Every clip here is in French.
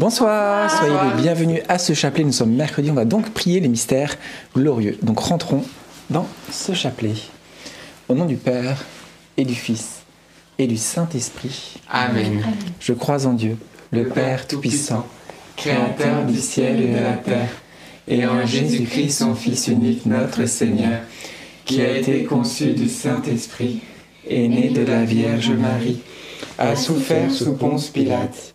Bonsoir, soyez les bienvenus à ce chapelet. Nous sommes mercredi, on va donc prier les mystères glorieux. Donc rentrons dans ce chapelet. Au nom du Père et du Fils et du Saint-Esprit. Amen. Je crois en Dieu, le Père Tout-Puissant, Créateur du ciel et de la terre, et en Jésus-Christ, son Fils unique, notre Seigneur, qui a été conçu du Saint-Esprit, et né de la Vierge Marie, a souffert sous Ponce Pilate,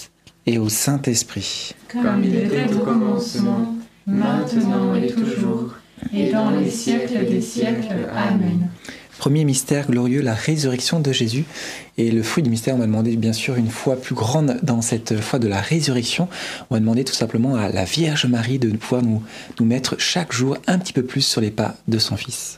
et au Saint-Esprit. Comme il était au commencement, maintenant et toujours, et dans les siècles des siècles. Amen. Premier mystère glorieux, la résurrection de Jésus. Et le fruit du mystère, on va demander bien sûr une foi plus grande dans cette foi de la résurrection. On va demander tout simplement à la Vierge Marie de pouvoir nous, nous mettre chaque jour un petit peu plus sur les pas de son Fils.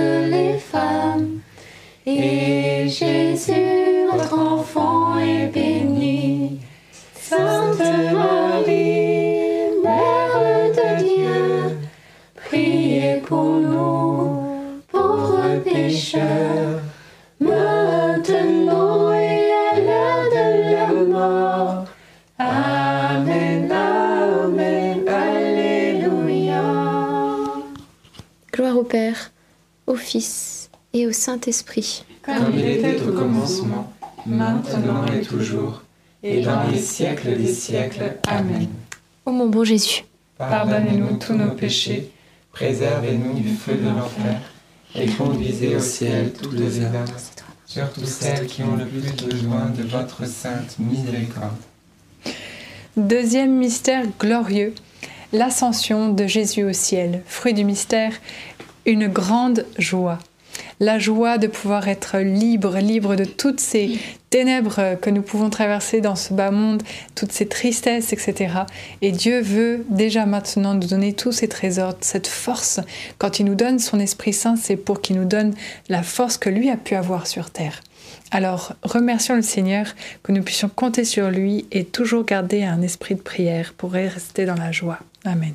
les femmes. Et Jésus, votre enfant, est béni. Sainte Marie, Mère de Dieu, priez pour nous, pauvres pécheurs, maintenant et à l'heure de la mort. Au Fils et au Saint-Esprit. Comme il était au commencement, maintenant et toujours, et dans les siècles des siècles. Amen. Ô mon bon Jésus, Pardonnez-nous tous nos péchés, Préservez-nous du feu de l'enfer, et conduisez au ciel toutes les âmes, surtout celles qui ont le plus besoin de votre sainte miséricorde. Deuxième mystère glorieux, l'ascension de Jésus au ciel. Fruit du mystère, une grande joie. La joie de pouvoir être libre, libre de toutes ces ténèbres que nous pouvons traverser dans ce bas monde, toutes ces tristesses, etc. Et Dieu veut déjà maintenant nous donner tous ces trésors, cette force. Quand il nous donne son Esprit Saint, c'est pour qu'il nous donne la force que lui a pu avoir sur terre. Alors, remercions le Seigneur que nous puissions compter sur lui et toujours garder un esprit de prière pour rester dans la joie. Amen.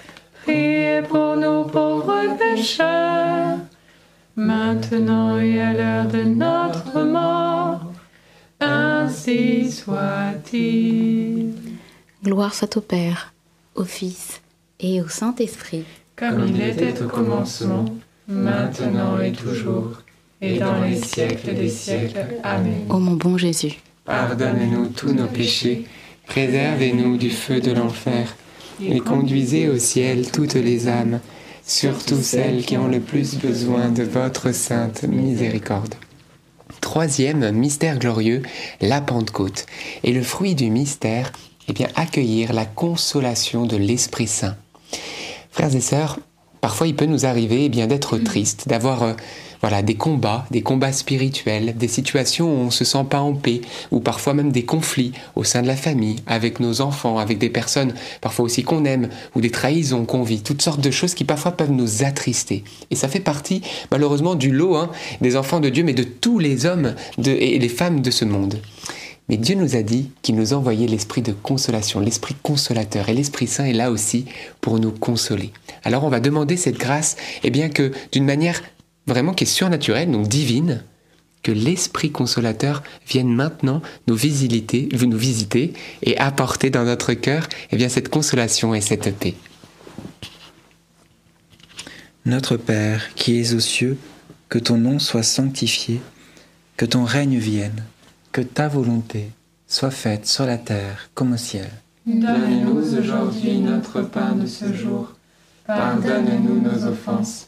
priez pour nous pauvres pécheurs, maintenant et à l'heure de notre mort. Ainsi soit-il. Gloire soit au Père, au Fils et au Saint-Esprit. Comme il était au commencement, maintenant et toujours, et dans les siècles des siècles. Amen. Ô mon bon Jésus, Pardonne-nous tous nos péchés, préservez-nous du feu de l'enfer, et conduisez au ciel toutes les âmes, surtout celles qui ont le plus besoin de votre sainte miséricorde. Troisième mystère glorieux, la Pentecôte. Et le fruit du mystère, eh bien, accueillir la consolation de l'Esprit Saint. Frères et sœurs, parfois il peut nous arriver eh bien d'être triste, d'avoir euh, voilà des combats, des combats spirituels, des situations où on se sent pas en paix, ou parfois même des conflits au sein de la famille, avec nos enfants, avec des personnes parfois aussi qu'on aime, ou des trahisons qu'on vit, toutes sortes de choses qui parfois peuvent nous attrister. Et ça fait partie malheureusement du lot hein, des enfants de Dieu, mais de tous les hommes et les femmes de ce monde. Mais Dieu nous a dit qu'il nous envoyait l'esprit de consolation, l'esprit consolateur. Et l'Esprit Saint est là aussi pour nous consoler. Alors on va demander cette grâce, et bien que d'une manière vraiment qui est surnaturelle, donc divine, que l'Esprit consolateur vienne maintenant nous visiter, nous visiter et apporter dans notre cœur eh bien, cette consolation et cette paix. Notre Père qui es aux cieux, que ton nom soit sanctifié, que ton règne vienne, que ta volonté soit faite sur la terre comme au ciel. Donne-nous aujourd'hui notre pain de ce jour. Pardonne-nous nos offenses,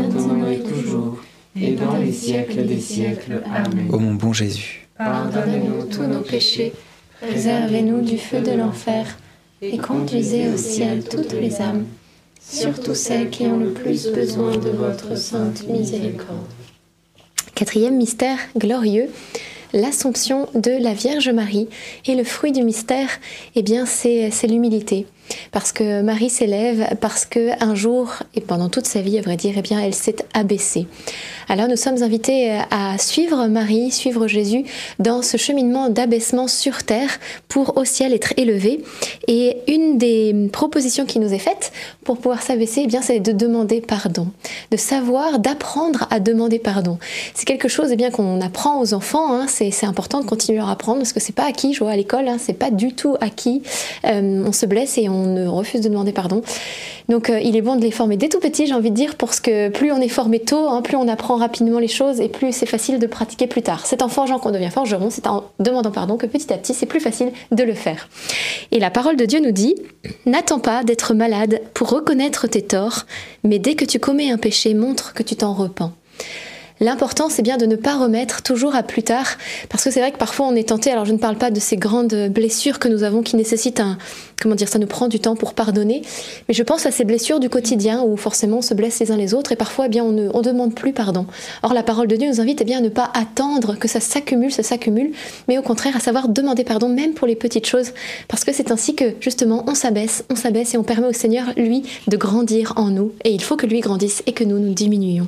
toujours, les siècles des siècles. Amen. Ô mon bon Jésus, Pardonnez-nous tous nos péchés, Préservez-nous du feu de l'enfer et conduisez au ciel toutes les âmes, surtout celles qui ont le plus besoin de votre sainte miséricorde. Quatrième mystère glorieux, l'Assomption de la Vierge Marie. Et le fruit du mystère, eh bien, c'est l'humilité. Parce que Marie s'élève, parce que un jour, et pendant toute sa vie, à vrai dire, eh bien, elle s'est abaissée. Alors nous sommes invités à suivre Marie, suivre Jésus dans ce cheminement d'abaissement sur terre pour au ciel être élevé. Et une des propositions qui nous est faite pour pouvoir s'abaisser, eh bien, c'est de demander pardon, de savoir, d'apprendre à demander pardon. C'est quelque chose eh bien qu'on apprend aux enfants. hein. C'est important de continuer à apprendre parce que c'est pas acquis. Je vois à l'école, hein, c'est pas du tout acquis. Euh, on se blesse et on ne refuse de demander pardon. Donc euh, il est bon de les former dès tout petit, j'ai envie de dire, parce que plus on est formé tôt, hein, plus on apprend rapidement les choses et plus c'est facile de pratiquer plus tard. C'est en forgeant qu'on devient forgeron, c'est en demandant pardon que petit à petit c'est plus facile de le faire. Et la parole de Dieu nous dit N'attends pas d'être malade pour reconnaître tes torts, mais dès que tu commets un péché, montre que tu t'en repens. L'important, c'est bien de ne pas remettre toujours à plus tard, parce que c'est vrai que parfois on est tenté. Alors, je ne parle pas de ces grandes blessures que nous avons qui nécessitent un, comment dire, ça nous prend du temps pour pardonner, mais je pense à ces blessures du quotidien où forcément on se blesse les uns les autres et parfois, eh bien, on ne on demande plus pardon. Or, la parole de Dieu nous invite, eh bien, à ne pas attendre que ça s'accumule, ça s'accumule, mais au contraire à savoir demander pardon même pour les petites choses, parce que c'est ainsi que justement on s'abaisse, on s'abaisse et on permet au Seigneur, lui, de grandir en nous. Et il faut que lui grandisse et que nous nous diminuions.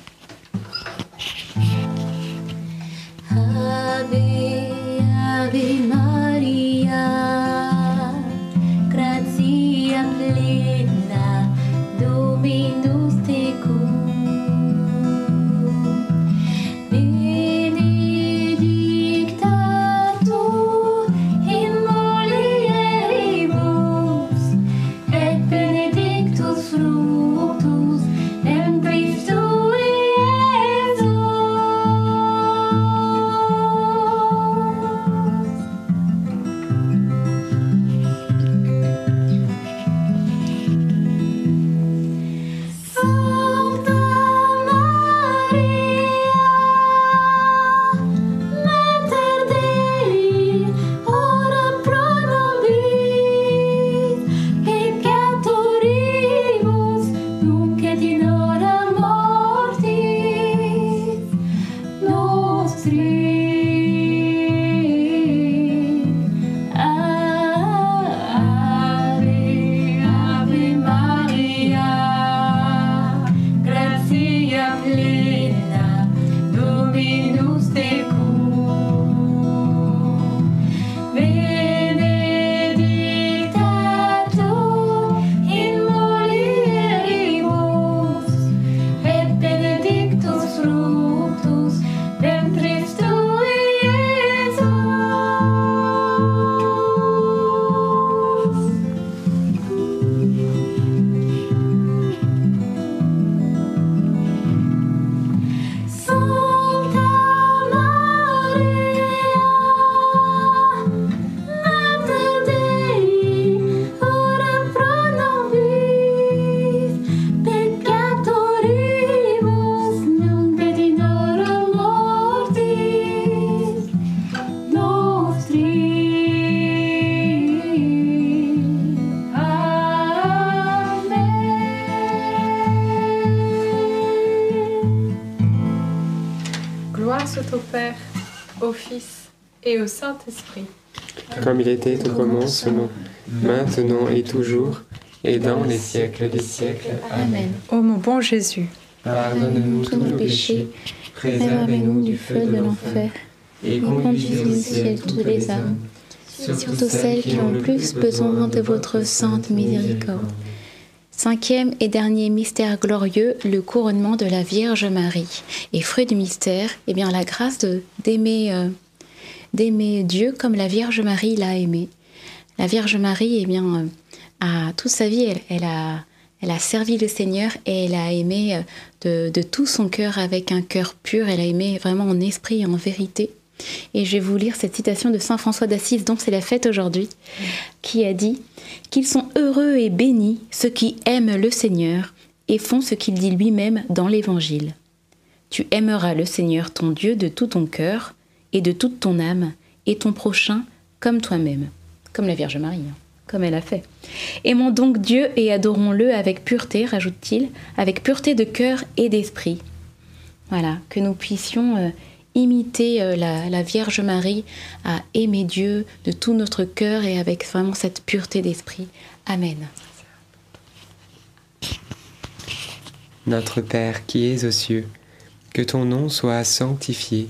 Maria, Maria. Et au Saint-Esprit. comme il était au commencement, maintenant et toujours, et dans les siècles des siècles. Amen. Ô mon bon Jésus, Pardonne-nous tous nos péchés, préservez-nous du feu de l'enfer, et conduisez au ciel toutes les âmes, surtout celles qui ont le plus besoin de votre sainte miséricorde. Cinquième et dernier mystère glorieux, le couronnement de la Vierge Marie. Et fruit du mystère, eh bien la grâce de- d'aimer euh, d'aimer Dieu comme la Vierge Marie l'a aimé. La Vierge Marie, eh bien, euh, a toute sa vie, elle, a, elle a servi le Seigneur et elle a aimé euh, de, de tout son cœur avec un cœur pur. Elle a aimé vraiment en esprit et en vérité. Et je vais vous lire cette citation de Saint François d'Assise, dont c'est la fête aujourd'hui, qui a dit qu'ils sont heureux et bénis ceux qui aiment le Seigneur et font ce qu'il dit lui-même dans l'Évangile. Tu aimeras le Seigneur ton Dieu de tout ton cœur et de toute ton âme et ton prochain comme toi-même, comme la Vierge Marie, hein, comme elle a fait. Aimons donc Dieu et adorons-le avec pureté, rajoute-t-il, avec pureté de cœur et d'esprit. Voilà, que nous puissions euh, imiter euh, la, la Vierge Marie à aimer Dieu de tout notre cœur et avec vraiment cette pureté d'esprit. Amen. Notre Père qui es aux cieux, que ton nom soit sanctifié,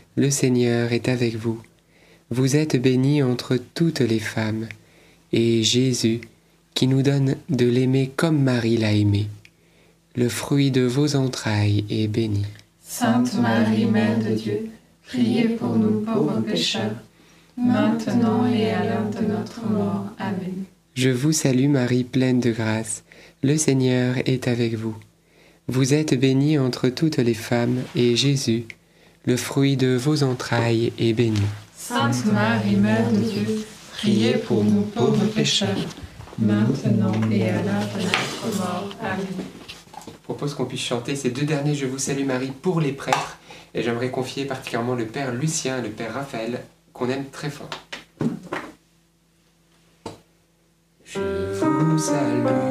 le Seigneur est avec vous. Vous êtes bénie entre toutes les femmes, et Jésus, qui nous donne de l'aimer comme Marie l'a aimé, le fruit de vos entrailles est béni. Sainte Marie, Mère de Dieu, priez pour nous pauvres pécheurs, maintenant et à l'heure de notre mort. Amen. Je vous salue Marie, pleine de grâce, le Seigneur est avec vous. Vous êtes bénie entre toutes les femmes, et Jésus, le fruit de vos entrailles, est béni. Sainte Marie, Mère de Dieu, priez pour nous pauvres pécheurs, maintenant et à l'heure de notre mort. Amen. Je propose qu'on puisse chanter ces deux derniers Je vous salue Marie pour les prêtres, et j'aimerais confier particulièrement le Père Lucien et le Père Raphaël, qu'on aime très fort. Je vous salue,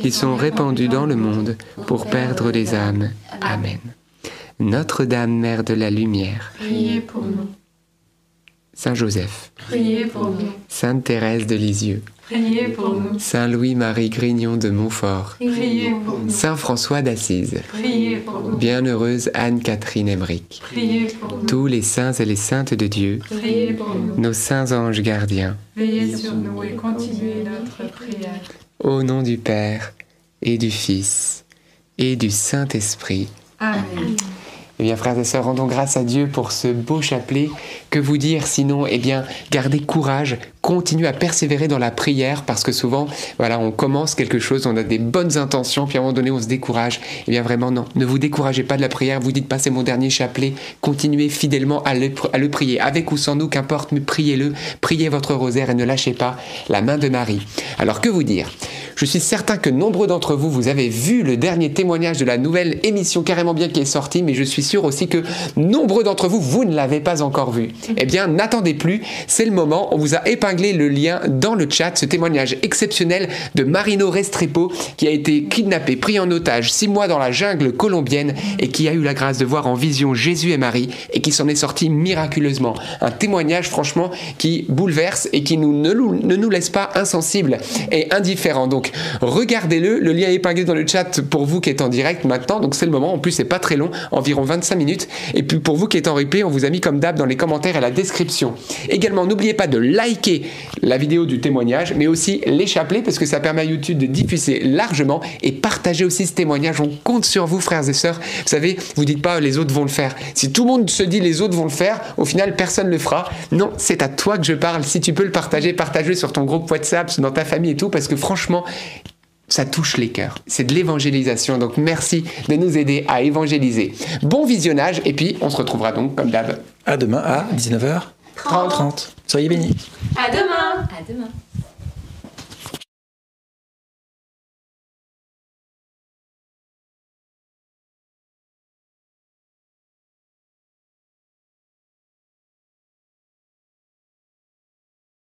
qui sont répandus dans le monde pour perdre les âmes. Amen. Notre-Dame, Mère de la Lumière, Priez pour nous. Saint Joseph, Priez pour nous. Sainte Thérèse de Lisieux, Priez pour nous. Saint Louis-Marie Grignon de Montfort, Priez pour nous. Saint François d'Assise, Priez pour nous. Bienheureuse Anne-Catherine Emmerich, Priez pour nous. tous les saints et les saintes de Dieu, Priez pour nous. nos saints anges gardiens, Veillez sur nous et continuez notre prière. Au nom du Père et du Fils et du Saint-Esprit. Amen. Eh bien, frères et sœurs, rendons grâce à Dieu pour ce beau chapelet. Que vous dire sinon? Eh bien, gardez courage, continuez à persévérer dans la prière parce que souvent, voilà, on commence quelque chose, on a des bonnes intentions, puis à un moment donné, on se décourage. Eh bien, vraiment, non. Ne vous découragez pas de la prière. Vous dites pas, c'est mon dernier chapelet. Continuez fidèlement à le, à le prier, avec ou sans nous, qu'importe, mais priez-le. Priez votre rosaire et ne lâchez pas la main de Marie. Alors, que vous dire? Je suis certain que nombreux d'entre vous, vous avez vu le dernier témoignage de la nouvelle émission Carrément Bien qui est sortie, mais je suis sûr aussi que nombreux d'entre vous, vous ne l'avez pas encore vu. Eh bien, n'attendez plus, c'est le moment. On vous a épinglé le lien dans le chat, ce témoignage exceptionnel de Marino Restrepo qui a été kidnappé, pris en otage six mois dans la jungle colombienne et qui a eu la grâce de voir en vision Jésus et Marie et qui s'en est sorti miraculeusement. Un témoignage franchement qui bouleverse et qui nous, ne, ne nous laisse pas insensibles et indifférents. Donc regardez-le, le lien est épinglé dans le chat pour vous qui êtes en direct maintenant, donc c'est le moment. En plus, c'est pas très long, environ 25 minutes. Et puis pour vous qui êtes en replay, on vous a mis comme d'hab dans les commentaires et la description. Également, n'oubliez pas de liker la vidéo du témoignage, mais aussi les chapelets parce que ça permet à YouTube de diffuser largement et partager aussi ce témoignage. On compte sur vous, frères et sœurs. Vous savez, vous dites pas les autres vont le faire. Si tout le monde se dit les autres vont le faire, au final personne le fera. Non, c'est à toi que je parle. Si tu peux le partager, partage-le sur ton groupe WhatsApp, dans ta famille et tout, parce que franchement, ça touche les cœurs. C'est de l'évangélisation. Donc merci de nous aider à évangéliser. Bon visionnage et puis on se retrouvera donc comme d'hab. À demain à 19h30. Soyez bénis. À demain. À demain.